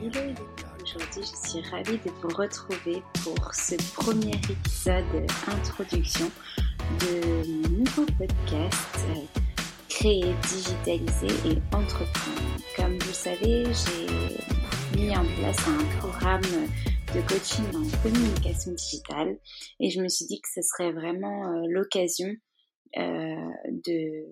Aujourd'hui je suis ravie de vous retrouver pour ce premier épisode introduction de mon nouveau podcast euh, Créer, digitaliser et entreprendre. Comme vous le savez, j'ai mis en place un programme de coaching en communication digitale et je me suis dit que ce serait vraiment euh, l'occasion euh, de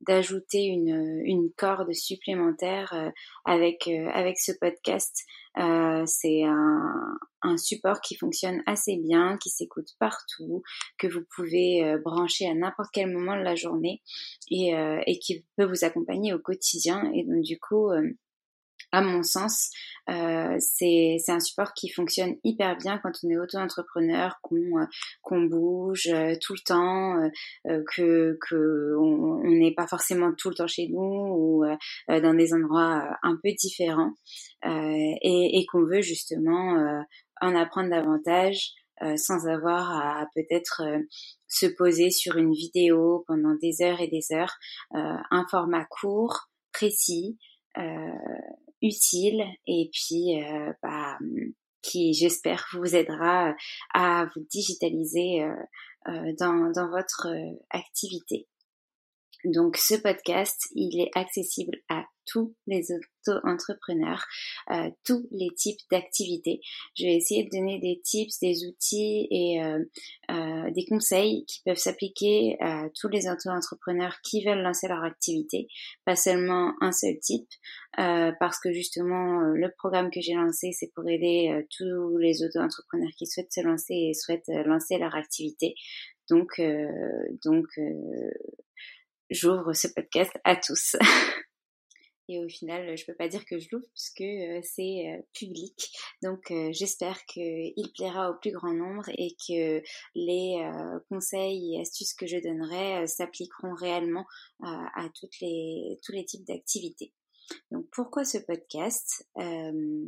d'ajouter une, corde supplémentaire euh, avec euh, avec ce podcast. Euh, c'est un, support qui fonctionne assez bien, qui s'écoute partout, que vous pouvez brancher à n'importe quel moment de la journée et, et qui peut vous accompagner au quotidien. Et donc du coup, à mon sens, euh, c'est un support qui fonctionne hyper bien quand on est auto-entrepreneur, qu'on euh, qu'on bouge euh, tout le temps, euh, euh, que, que on n'est pas forcément tout le temps chez nous ou dans des endroits un peu différents et, et qu'on veut justement en apprendre davantage sans avoir à, à peut-être se poser sur une vidéo pendant des heures et des heures, un format court, précis, euh, utile et puis euh, bah, qui j'espère vous aidera à vous digitaliser euh, euh, dans, dans votre activité. Donc ce podcast, il est accessible à tous les auto-entrepreneurs, euh, tous les types d'activités. Je vais essayer de donner des tips, des outils et euh, euh, des conseils qui peuvent s'appliquer à tous les auto-entrepreneurs qui veulent lancer leur activité, pas seulement un seul type, parce que justement le programme que j'ai lancé, c'est pour aider tous les auto-entrepreneurs qui souhaitent se lancer et souhaitent lancer leur activité. Donc, donc j'ouvre ce podcast à tous. et au final, je peux pas dire que je l'ouvre puisque c'est public. Donc j'espère qu'il plaira au plus grand nombre et que les conseils et astuces que je donnerai s'appliqueront réellement à toutes les, tous les types d'activités. Donc pourquoi ce podcast? Euh,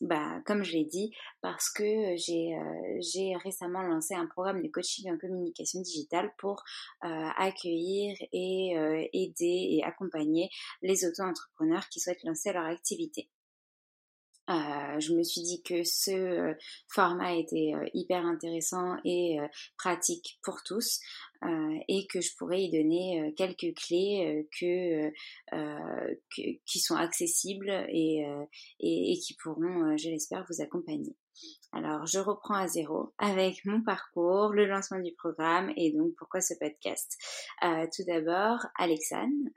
bah, Comme je l'ai dit, parce que j'ai euh, récemment lancé un programme de coaching en communication digitale pour euh, accueillir et aider et accompagner les auto-entrepreneurs qui souhaitent lancer leur activité. Euh, je me suis dit que ce euh, format était euh, hyper intéressant et pratique pour tous et que je pourrais y donner quelques clés que, qui sont accessibles et, et, qui pourront, je l'espère, vous accompagner. Alors, je reprends à zéro avec mon parcours, le lancement du programme et donc pourquoi ce podcast. tout d'abord, Alexane,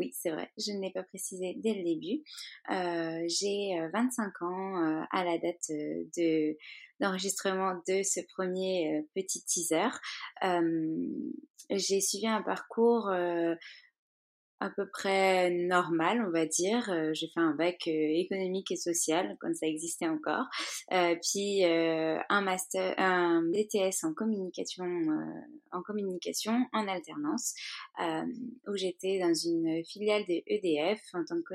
oui, c'est vrai, je ne l'ai pas précisé dès le début. Euh, j'ai 25 euh, ans euh, à la date de d'enregistrement de ce premier petit teaser. j'ai suivi un parcours à peu près normal, on va dire. Euh, j'ai fait un bac euh, économique et social quand ça existait encore, euh, puis un master, un BTS en communication, en communication en alternance, où j'étais dans une filiale de EDF en tant que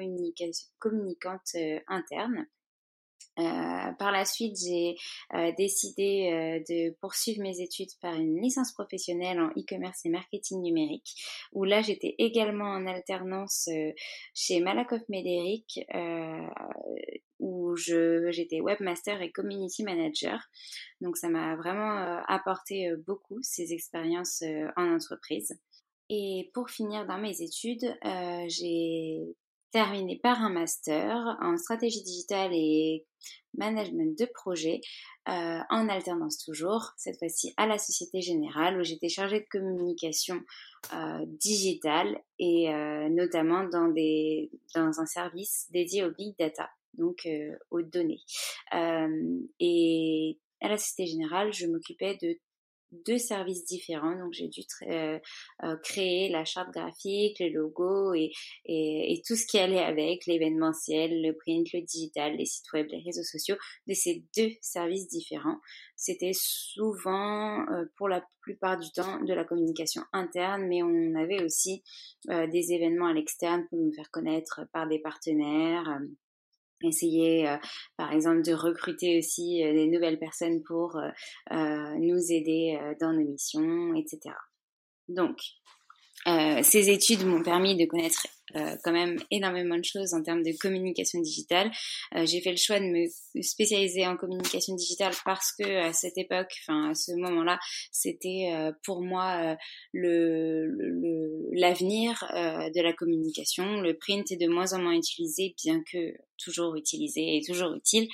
communicante interne. Euh, par la suite, j'ai euh, décidé euh, de poursuivre mes études par une licence professionnelle en e-commerce et marketing numérique, où là j'étais également en alternance chez Malakoff Médéric, où j'étais webmaster et community manager. Donc ça m'a vraiment apporté beaucoup ces expériences en entreprise. Et pour finir dans mes études, j'ai terminé par un master en stratégie digitale et management de projet, euh, en alternance toujours, cette fois-ci à la Société Générale, où j'étais chargée de communication euh, digitale et euh, notamment dans, des, dans un service dédié au big data, donc aux données. et à la Société Générale, je m'occupais de deux services différents. Donc j'ai dû euh, euh, créer la charte graphique, le logo et, et, tout ce qui allait avec, l'événementiel, le print, le digital, les sites web, les réseaux sociaux, de ces deux services différents. C'était souvent, euh, pour la plupart du temps, de la communication interne, mais on avait aussi des événements à l'externe pour nous faire connaître par des partenaires essayer euh, par exemple de recruter aussi euh, des nouvelles personnes pour euh, nous aider dans nos missions, etc. Donc, ces études m'ont permis de connaître euh, quand même énormément de choses en termes de communication digitale. Euh, j'ai fait le choix de me spécialiser en communication digitale parce que à cette époque, enfin à ce moment-là, c'était euh, pour moi l'avenir de la communication. Le print est de moins en moins utilisé, bien que toujours utilisé et toujours utile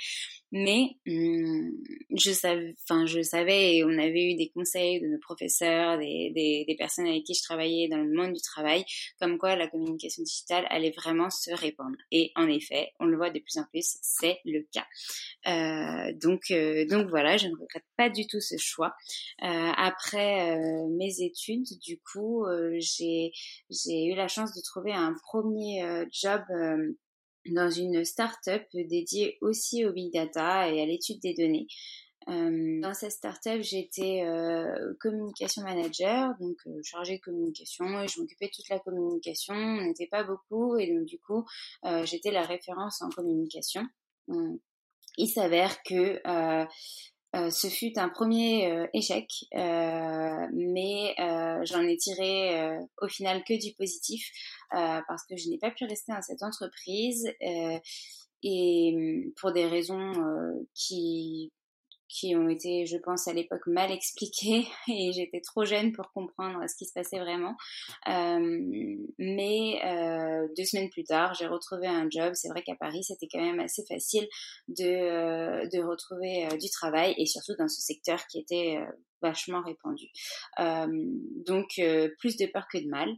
mais hum, je savais, enfin je savais et on avait eu des conseils de nos professeurs, des, personnes avec qui je travaillais dans le monde du travail, comme quoi la communication digitale allait vraiment se répandre. Et en effet, on le voit de plus en plus, c'est le cas. Euh, donc euh, donc voilà, je ne regrette pas du tout ce choix. Euh, après mes études, du coup, j'ai j'ai eu la chance de trouver un premier job dans une start-up dédiée aussi au big data et à l'étude des données. Dans cette start-up, j'étais communication manager, donc chargée de communication, et je m'occupais de toute la communication. On n'était pas beaucoup, et donc du coup, j'étais la référence en communication. il s'avère que euh, ce fut un premier euh, échec, euh, mais j'en ai tiré au final que du positif parce que je n'ai pas pu rester dans cette entreprise et hum, pour des raisons qui qui ont été, je pense, à l'époque mal expliquées et j'étais trop jeune pour comprendre ce qui se passait vraiment. Euh, mais euh, deux semaines plus tard, j'ai retrouvé un job. C'est vrai qu'à Paris, c'était quand même assez facile de, euh, de retrouver du travail et surtout dans ce secteur qui était vachement répandu. donc plus de peur que de mal.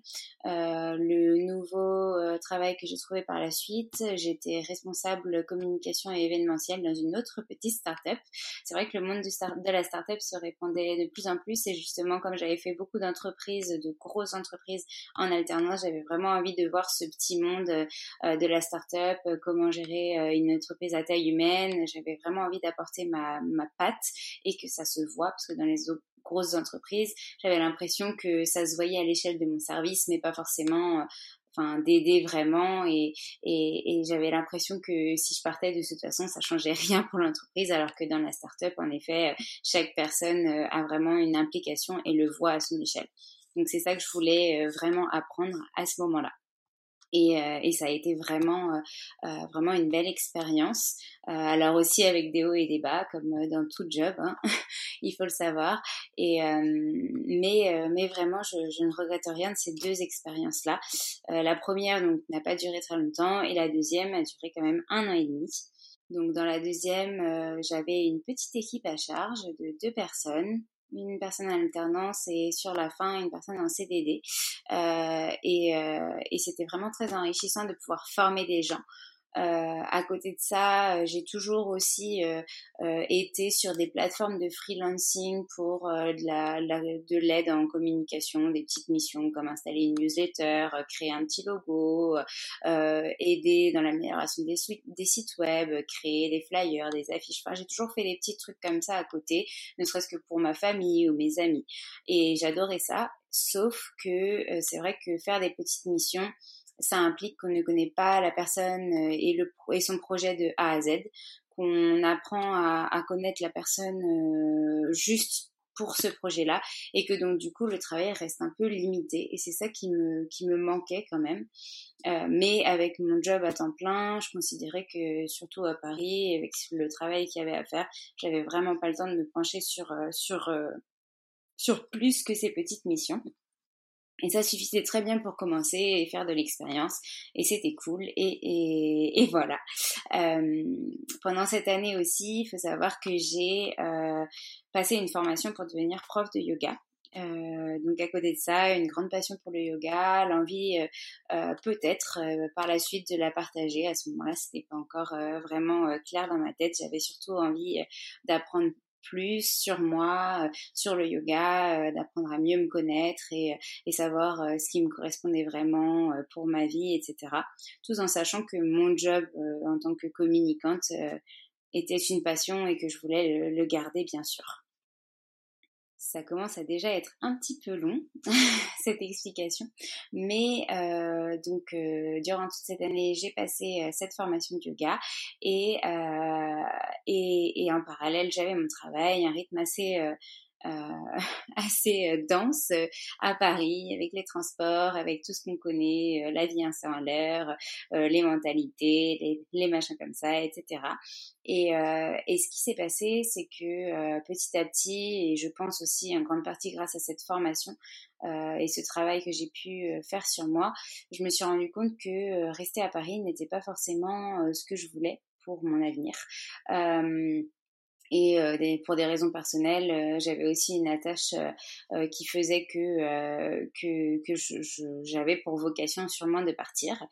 le nouveau travail que j'ai trouvé par la suite, j'étais responsable communication et événementiel dans une autre petite start-up. C'est vrai que le monde de la start-up se répandait de plus en plus et justement comme j'avais fait beaucoup d'entreprises, de grosses entreprises en alternance, j'avais vraiment envie de voir ce petit monde de la start-up, comment gérer une entreprise à taille humaine. J'avais vraiment envie d'apporter ma, ma patte et que ça se voit parce que dans les autres grosses entreprises, j'avais l'impression que ça se voyait à l'échelle de mon service, mais pas forcément euh, enfin d'aider vraiment. Et, et, et j'avais l'impression que si je partais de toute façon ça changeait rien pour l'entreprise alors que dans la startup en effet chaque personne euh, a vraiment une implication et le voit à son échelle. Donc c'est ça que je voulais euh, vraiment apprendre à ce moment-là et, euh, et, ça a été vraiment, euh, euh, vraiment une belle expérience. alors aussi avec des hauts et des bas, comme dans tout job, hein, il faut le savoir. Et mais, mais vraiment, je, je, ne regrette rien de ces deux expériences-là. la première donc n'a pas duré très longtemps et la deuxième a duré quand même un an et demi. Donc dans la deuxième, j'avais une petite équipe à charge de deux personnes une personne en alternance et sur la fin une personne en CDD. Euh, et, euh, et c'était vraiment très enrichissant de pouvoir former des gens. Euh, à côté de ça, euh, j'ai toujours aussi euh, été sur des plateformes de freelancing pour de la, de l'aide en communication, des petites missions comme installer une newsletter, créer un petit logo, aider dans l'amélioration des, des sites web, créer des flyers, des affiches. Enfin, j'ai toujours fait des petits trucs comme ça à côté, ne serait-ce que pour ma famille ou mes amis. Et j'adorais ça. Sauf que c'est vrai que faire des petites missions, ça implique qu'on ne connaît pas la personne euh, et, le, et son projet de A à Z, qu'on apprend à, à, connaître la personne euh, juste pour ce projet-là et que donc du coup le travail reste un peu limité et c'est ça qui me qui me manquait quand même. Euh, mais avec mon job à temps plein je considérais que surtout à Paris avec le travail qu'il y avait à faire j'avais vraiment pas le temps de me pencher sur euh, sur sur plus que ces petites missions et ça suffisait très bien pour commencer et faire de l'expérience. Et c'était cool. Et, voilà. Euh, pendant cette année aussi, il faut savoir que j'ai euh, passé une formation pour devenir prof de yoga. Euh, donc à côté de ça, une grande passion pour le yoga, l'envie peut-être par la suite de la partager. À ce moment-là, c'était pas encore vraiment clair dans ma tête. J'avais surtout envie d'apprendre plus sur moi, euh, sur le yoga, euh, d'apprendre à mieux me connaître et, et savoir euh, ce qui me correspondait vraiment pour ma vie, etc. Tout en sachant que mon job en tant que communicante était une passion et que je voulais le garder, bien sûr ça commence à déjà être un petit peu long, cette explication. Mais euh, donc, euh, durant toute cette année, j'ai passé euh, cette formation de yoga et, et, en parallèle, j'avais mon travail, un rythme assez assez euh, dense euh, à Paris, avec les transports, avec tout ce qu'on connaît, la vie en l'air, les mentalités, les, les, machins comme ça, etc. Et, et ce qui s'est passé, c'est que petit à petit, et je pense aussi en grande partie grâce à cette formation, euh, et ce travail que j'ai pu faire sur moi, je me suis rendu compte que rester à Paris n'était pas forcément ce que je voulais pour mon avenir. Euh, et euh, pour des raisons personnelles, euh, j'avais aussi une attache euh, qui faisait que que, que j'avais pour vocation sûrement de partir.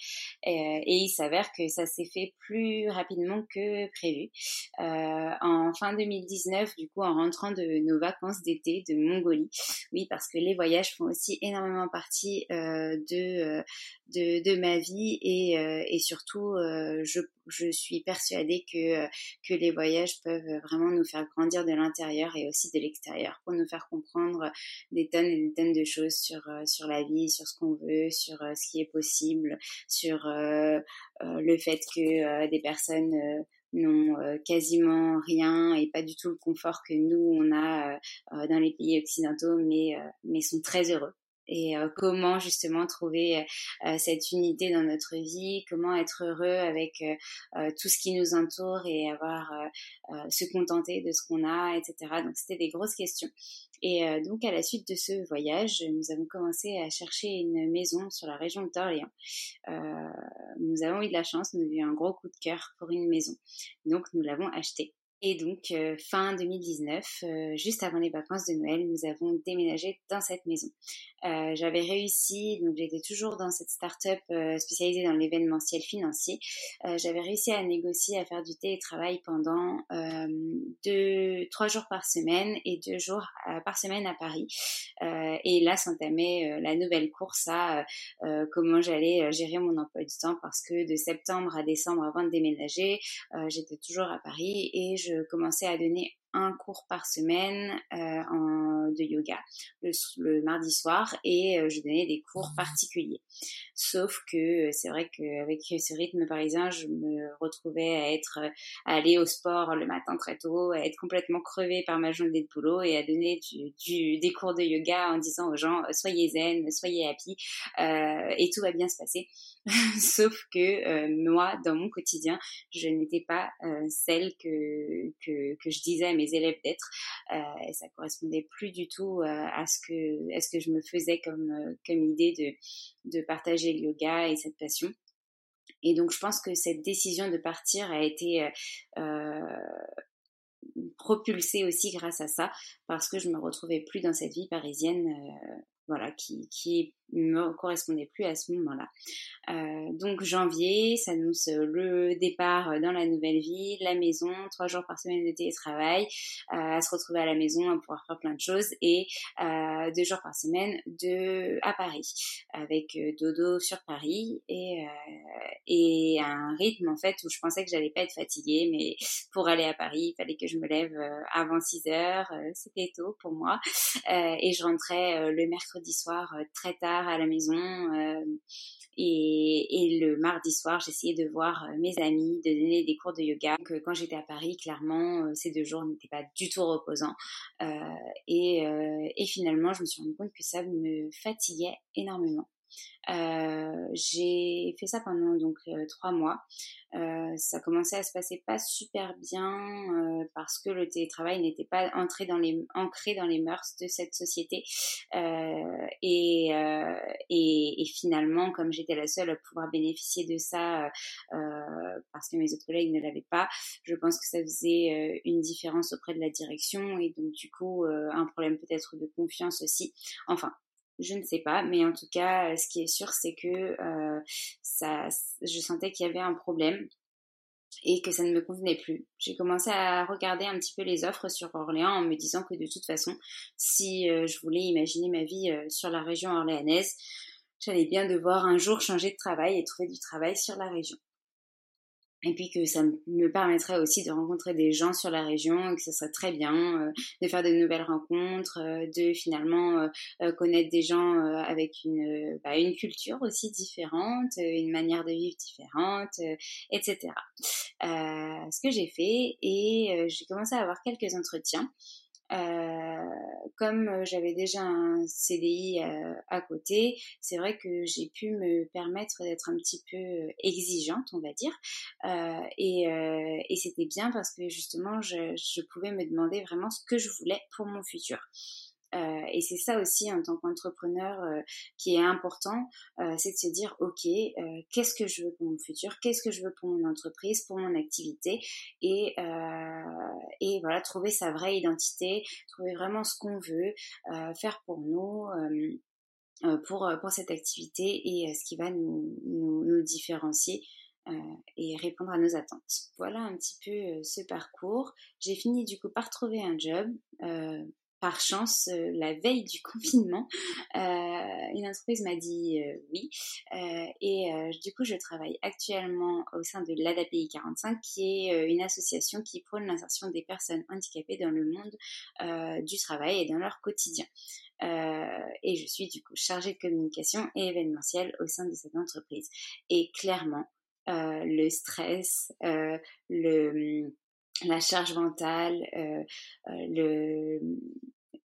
Et, il s'avère que ça s'est fait plus rapidement que prévu. en fin 2019, du coup, en rentrant de nos vacances d'été de Mongolie, oui, parce que les voyages font aussi énormément partie de, de, de ma vie et, et surtout, je, je suis persuadée que que les voyages peuvent vraiment nous faire grandir de l'intérieur et aussi de l'extérieur pour nous faire comprendre des tonnes et des tonnes de choses sur, euh, la vie, sur ce qu'on veut, sur euh, ce qui est possible, sur euh, le fait que des personnes n'ont quasiment rien et pas du tout le confort que nous on a dans les pays occidentaux mais sont très heureux et euh, comment justement trouver euh, euh, cette unité dans notre vie, comment être heureux avec tout ce qui nous entoure et avoir se contenter de ce qu'on a, etc. Donc c'était des grosses questions. Et donc à la suite de ce voyage, nous avons commencé à chercher une maison sur la région d'Orléans. nous avons eu de la chance, nous avons eu un gros coup de cœur pour une maison. Donc nous l'avons achetée. Et donc, euh, fin 2019, euh, juste avant les vacances de Noël, nous avons déménagé dans cette maison. Euh, j'avais réussi, donc j'étais toujours dans cette start-up spécialisée dans l'événementiel financier. j'avais réussi à négocier, à faire du télétravail pendant deux, trois jours par semaine et deux jours par semaine à Paris. et là s'entamait la nouvelle course à comment j'allais gérer mon emploi du temps parce que de septembre à décembre avant de déménager, j'étais toujours à Paris et je je commençais à donner un cours par semaine euh, en, de yoga le, mardi soir et euh, je donnais des cours particuliers. Sauf que euh, c'est vrai qu'avec ce rythme parisien, je me retrouvais à être à aller au sport le matin très tôt, à être complètement crevée par ma journée de boulot et à donner du, des cours de yoga en disant aux gens soyez zen, soyez happy et tout va bien se passer. Sauf que moi, dans mon quotidien, je n'étais pas celle que, que, que je disais à mes élèves d'être. Euh, et ça correspondait plus du tout euh, à ce que, ce que je me faisais comme, euh, comme idée de, de partager le yoga et cette passion. Et donc, je pense que cette décision de partir a été propulsée aussi grâce à ça, parce que je me retrouvais plus dans cette vie parisienne, voilà, qui, qui me correspondait plus à ce moment-là. Euh, donc janvier s'annonce le départ dans la nouvelle vie, la maison, trois jours par semaine de télétravail, euh, à se retrouver à la maison, à pouvoir faire plein de choses et euh, deux jours par semaine de à Paris avec euh, dodo sur Paris et euh, et un rythme en fait où je pensais que j'allais pas être fatiguée mais pour aller à Paris il fallait que je me lève euh, avant 6 heures c'était tôt pour moi et je rentrais le mercredi soir très tard à la maison. Euh, et, le mardi soir, j'essayais de voir euh, mes amis, de donner des cours de yoga. Que quand j'étais à Paris, clairement, euh, ces deux jours n'étaient pas du tout reposants. et, et finalement, je me suis rendu compte que ça me fatiguait énormément. Euh, j'ai fait ça pendant donc euh, trois mois. Euh, ça commençait à se passer pas super bien parce que le télétravail n'était pas dans les, ancré dans les mœurs de cette société. Et, et, et, finalement, comme j'étais la seule à pouvoir bénéficier de ça parce que mes autres collègues ne l'avaient pas, je pense que ça faisait une différence auprès de la direction et donc du coup un problème peut-être de confiance aussi. Enfin, je ne sais pas, mais en tout cas, ce qui est sûr, c'est que euh, ça, je sentais qu'il y avait un problème et que ça ne me convenait plus. J'ai commencé à regarder un petit peu les offres sur Orléans en me disant que de toute façon, si euh, je voulais imaginer ma vie euh, sur la région orléanaise, j'allais bien devoir un jour changer de travail et trouver du travail sur la région et puis que ça me permettrait aussi de rencontrer des gens sur la région que ce serait très bien euh, de faire de nouvelles rencontres, euh, de finalement euh, connaître des gens avec une, bah, une culture aussi différente, une manière de vivre différente, etc. ce que j'ai fait et j'ai commencé à avoir quelques entretiens euh, comme euh, j'avais déjà un CDI euh, à côté, c'est vrai que j'ai pu me permettre d'être un petit peu exigeante, on va dire. et, c'était bien parce que justement, je pouvais me demander vraiment ce que je voulais pour mon futur. Euh, et c'est ça aussi en tant qu'entrepreneur euh, qui est important, euh, c'est de se dire ok, qu'est-ce que je veux pour mon futur, qu'est-ce que je veux pour mon entreprise, pour mon activité, et voilà trouver sa vraie identité, trouver vraiment ce qu'on veut faire pour nous. pour, pour cette activité et ce qui va nous différencier et répondre à nos attentes. Voilà un petit peu ce parcours. J'ai fini du coup par trouver un job par chance, euh, la veille du confinement, euh, une entreprise m'a dit euh, oui. et du coup, je travaille actuellement au sein de l'ADAPI 45, qui est une association qui prône l'insertion des personnes handicapées dans le monde du travail et dans leur quotidien. et je suis du coup chargée de communication et événementielle au sein de cette entreprise. Et clairement, le stress, le la charge mentale, euh, euh, le,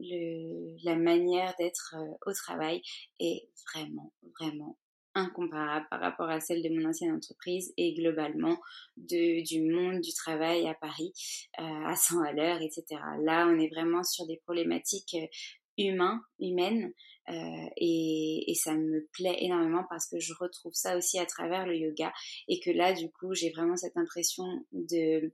le, la manière d'être euh, au travail est vraiment, vraiment incomparable par rapport à celle de mon ancienne entreprise et globalement de, du monde du travail à Paris à 100 à l'heure, etc. Là, on est vraiment sur des problématiques humaines, humaines, euh, et, et, ça me plaît énormément parce que je retrouve ça aussi à travers le yoga et que là, du coup, j'ai vraiment cette impression de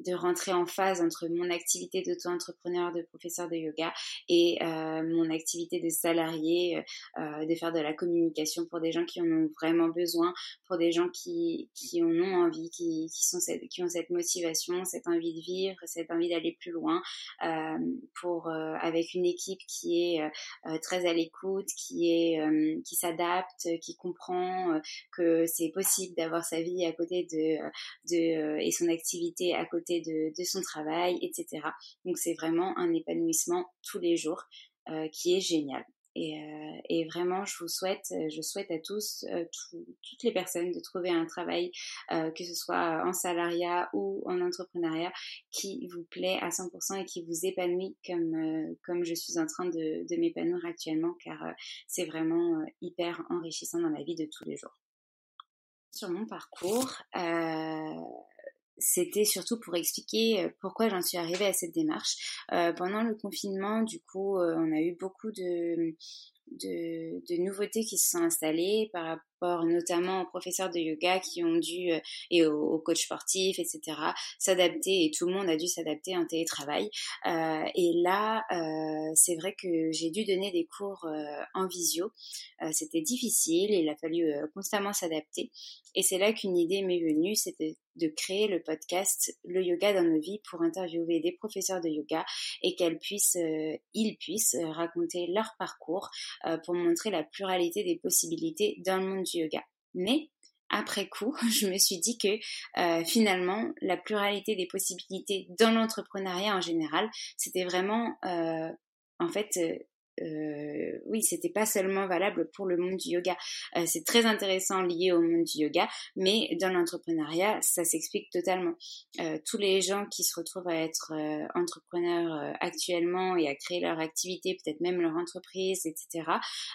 de rentrer en phase entre mon activité d'auto-entrepreneur, de professeur de yoga et euh, mon activité de salarié, euh, de faire de la communication pour des gens qui en ont vraiment besoin, pour des gens qui, qui en ont envie, qui, qui, sont qui ont cette motivation, cette envie de vivre, cette envie d'aller plus loin, euh, pour avec une équipe qui est très à l'écoute, qui est qui s'adapte, qui comprend que c'est possible d'avoir sa vie à côté de, de et son activité à côté de, son travail, etc. Donc c'est vraiment un épanouissement tous les jours euh, qui est génial. Euh, et, vraiment, je vous souhaite, je souhaite à tous, euh, toutes les personnes, de trouver un travail, que ce soit en salariat ou en entrepreneuriat, qui vous plaît à 100% et qui vous épanouit comme, je suis en train de m'épanouir actuellement, car c'est vraiment hyper enrichissant dans la vie de tous les jours. Sur mon parcours, c'était surtout pour expliquer euh, pourquoi j'en suis arrivée à cette démarche. Euh, pendant le confinement, du coup, euh, on a eu beaucoup de, nouveautés qui se sont installées par notamment aux professeurs de yoga qui ont dû, euh, et aux, coachs sportifs, etc., s'adapter, et tout le monde a dû s'adapter en télétravail. Euh, et là, euh, c'est vrai que j'ai dû donner des cours en visio. C'était difficile, il a fallu constamment s'adapter. Et c'est là qu'une idée m'est venue, c'était de créer le podcast Le Yoga dans nos vies pour interviewer des professeurs de yoga et qu'elles puissent, ils puissent raconter leur parcours pour montrer la pluralité des possibilités dans le monde yoga. Mais après coup, je me suis dit que euh, finalement, la pluralité des possibilités dans l'entrepreneuriat en général, c'était vraiment euh, en fait euh, euh, oui, c'était pas seulement valable pour le monde du yoga. Euh, c'est très intéressant lié au monde du yoga, mais dans l'entrepreneuriat, ça s'explique totalement. Euh, tous les gens qui se retrouvent à être euh, entrepreneurs euh, actuellement et à créer leur activité, peut-être même leur entreprise, etc.,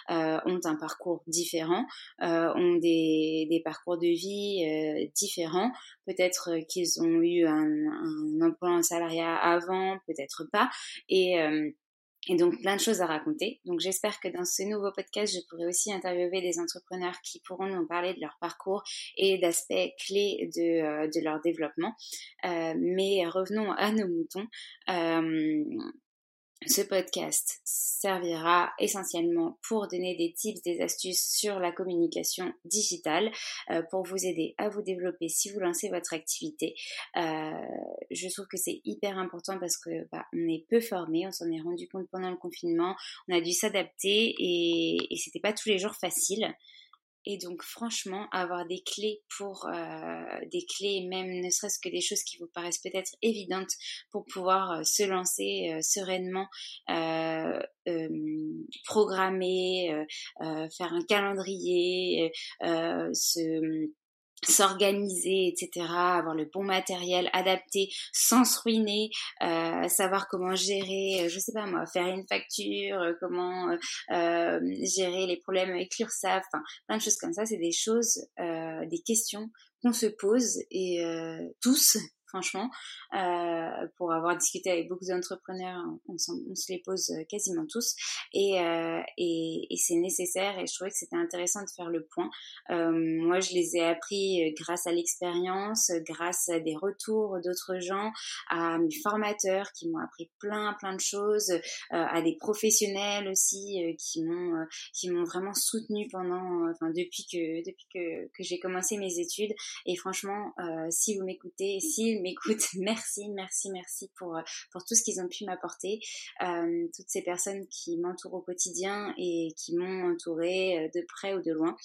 ont un parcours différent, ont des, des, parcours de vie différents. Peut-être qu'ils ont eu un, un, emploi en salariat avant, peut-être pas, et et donc plein de choses à raconter. Donc j'espère que dans ce nouveau podcast, je pourrai aussi interviewer des entrepreneurs qui pourront nous parler de leur parcours et d'aspects clés de, euh, de leur développement. Euh, mais revenons à nos moutons. Euh, ce podcast servira essentiellement pour donner des tips, des astuces sur la communication digitale, euh, pour vous aider à vous développer si vous lancez votre activité. Euh, je trouve que c'est hyper important parce que bah, on est peu formé, on s'en est rendu compte pendant le confinement, on a dû s'adapter et, et c'était pas tous les jours facile. Et donc franchement, avoir des clés pour euh, des clés, même ne serait-ce que des choses qui vous paraissent peut-être évidentes pour pouvoir euh, se lancer euh, sereinement, programmer, faire un calendrier, se s'organiser, etc., avoir le bon matériel adapté sans se ruiner, euh, savoir comment gérer, euh, je sais pas moi, faire une facture, euh, comment gérer les problèmes avec l'URSSAF, enfin plein de choses comme ça, c'est des choses, des questions qu'on se pose et tous franchement. Euh, pour avoir discuté avec beaucoup d'entrepreneurs, on, se les pose euh, quasiment tous. Et, euh, et, et c'est nécessaire et je trouvais que c'était intéressant de faire le point. Euh, moi, je les ai appris euh, grâce à l'expérience, grâce à des retours d'autres gens, à mes formateurs qui m'ont appris plein, plein de choses, euh, à des professionnels aussi qui m'ont qui m'ont vraiment soutenu pendant, enfin depuis que depuis que, que j'ai commencé mes études. Et franchement, si vous m'écoutez, si m'écoutent, merci, merci, merci pour, euh, pour tout ce qu'ils ont pu m'apporter. Euh, toutes ces personnes qui m'entourent au quotidien et qui m'ont entouré euh, de près ou de loin.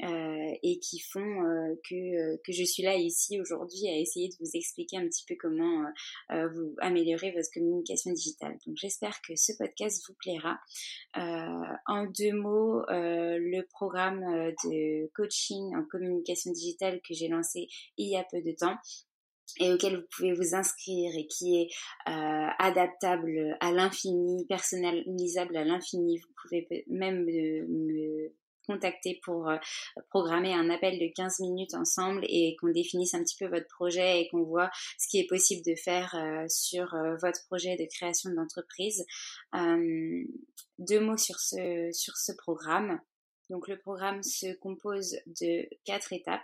Et qui font que, que je suis là ici aujourd'hui à essayer de vous expliquer un petit peu comment vous améliorer votre communication digitale. Donc j'espère que ce podcast vous plaira. en deux mots, le programme de coaching en communication digitale que j'ai lancé il y a peu de temps et auquel vous pouvez vous inscrire et qui est euh, adaptable à l'infini, personnalisable à l'infini. Vous pouvez même me, contacter pour euh, programmer un appel de 15 minutes ensemble et qu'on définisse un petit peu votre projet et qu'on voit ce qui est possible de faire euh, sur euh, votre projet de création d'entreprise. deux mots sur ce, sur ce programme. Donc le programme se compose de quatre étapes.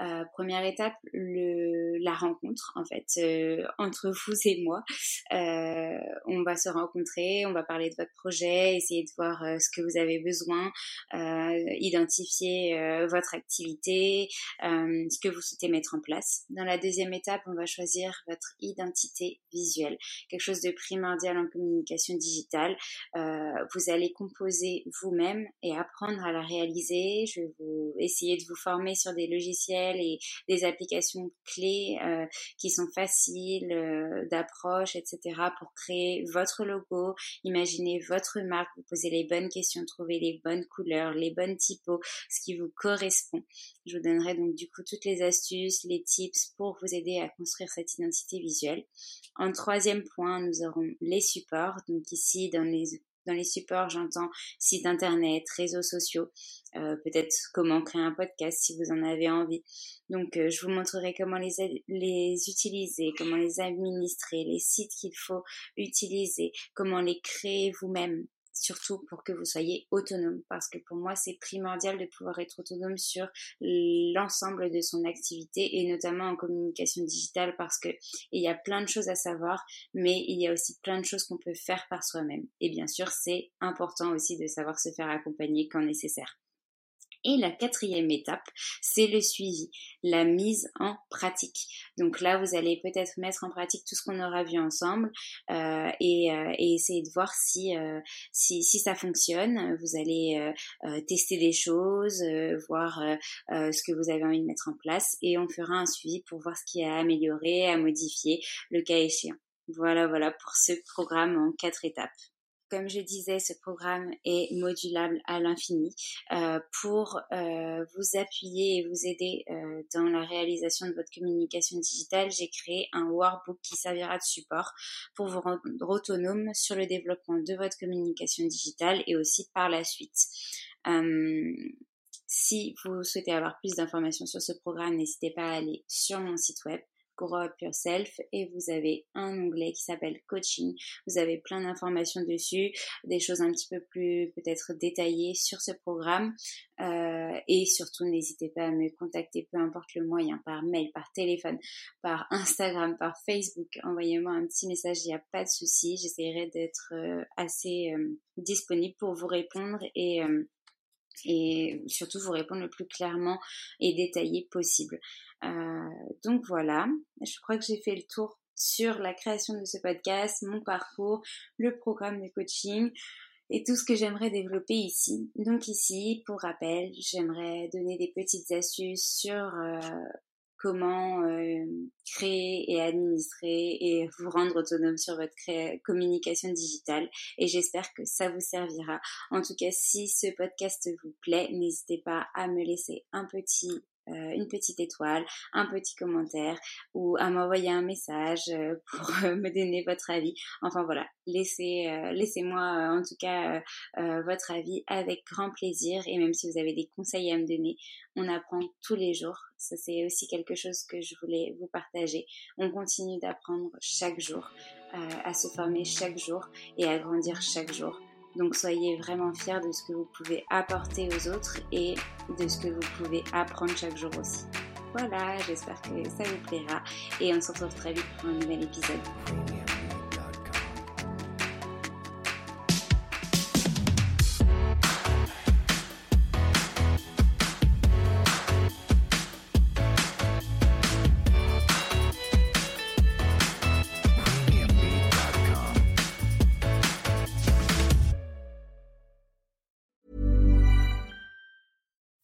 Euh, première étape, le, la rencontre en fait euh, entre vous et moi. Euh, on va se rencontrer, on va parler de votre projet, essayer de voir euh, ce que vous avez besoin, euh, identifier euh, votre activité, ce que vous souhaitez mettre en place. Dans la deuxième étape, on va choisir votre identité visuelle, quelque chose de primordial en communication digitale. vous allez composer vous-même et apprendre à réaliser. Je vais essayer de vous former sur des logiciels et des applications clés euh, qui sont faciles euh, d'approche, etc. pour créer votre logo, imaginer votre marque, vous poser les bonnes questions, trouver les bonnes couleurs, les bonnes typos, ce qui vous correspond. Je vous donnerai donc du coup toutes les astuces, les tips pour vous aider à construire cette identité visuelle. En troisième point, nous aurons les supports. Donc ici, dans les dans les supports, j'entends site internet, réseaux sociaux, euh, peut-être comment créer un podcast si vous en avez envie. Donc, euh, je vous montrerai comment les, les utiliser, comment les administrer, les sites qu'il faut utiliser, comment les créer vous-même surtout pour que vous soyez autonome, parce que pour moi, c'est primordial de pouvoir être autonome sur l'ensemble de son activité et notamment en communication digitale, parce que il y a plein de choses à savoir, mais il y a aussi plein de choses qu'on peut faire par soi-même. Et bien sûr, c'est important aussi de savoir se faire accompagner quand nécessaire. Et la quatrième étape, c'est le suivi, la mise en pratique. Donc là, vous allez peut-être mettre en pratique tout ce qu'on aura vu ensemble euh, et, euh, et, essayer de voir si, euh, si, si, ça fonctionne. Vous allez tester des choses, voir ce que vous avez envie de mettre en place et on fera un suivi pour voir ce qui est à améliorer, à modifier, le cas échéant. Voilà, voilà pour ce programme en quatre étapes. Comme je disais, ce programme est modulable à l'infini euh, pour euh, vous appuyer et vous aider euh, dans la réalisation de votre communication digitale. J'ai créé un workbook qui servira de support pour vous rendre autonome sur le développement de votre communication digitale et aussi par la suite. si vous souhaitez avoir plus d'informations sur ce programme, n'hésitez pas à aller sur mon site web Grow Up Yourself et vous avez un onglet qui s'appelle coaching. Vous avez plein d'informations dessus, des choses un petit peu plus peut-être détaillées sur ce programme euh, et surtout n'hésitez pas à me contacter peu importe le moyen par mail, par téléphone, par Instagram, par Facebook. Envoyez-moi un petit message, il n'y a pas de souci. J'essaierai d'être euh, assez euh, disponible pour vous répondre et et surtout vous répondre le plus clairement et détaillé possible. Euh, donc voilà, je crois que j'ai fait le tour sur la création de ce podcast, mon parcours, le programme de coaching et tout ce que j'aimerais développer ici. Donc ici, pour rappel, j'aimerais donner des petites astuces sur euh, comment euh, créer et administrer et vous rendre autonome sur votre communication digitale. Et j'espère que ça vous servira. En tout cas, si ce podcast vous plaît, n'hésitez pas à me laisser un petit euh, une petite étoile, un petit commentaire ou à m'envoyer un message euh, pour euh, me donner votre avis. Enfin voilà, laissez, laissez-moi en tout cas votre avis avec grand plaisir et même si vous avez des conseils à me donner, on apprend tous les jours. Ça c'est aussi quelque chose que je voulais vous partager. On continue d'apprendre chaque jour, à se former chaque jour et à grandir chaque jour. Donc soyez vraiment fiers de ce que vous pouvez apporter aux autres et de ce que vous pouvez apprendre chaque jour aussi. Voilà, j'espère que ça vous plaira et on se retrouve très vite pour un nouvel épisode.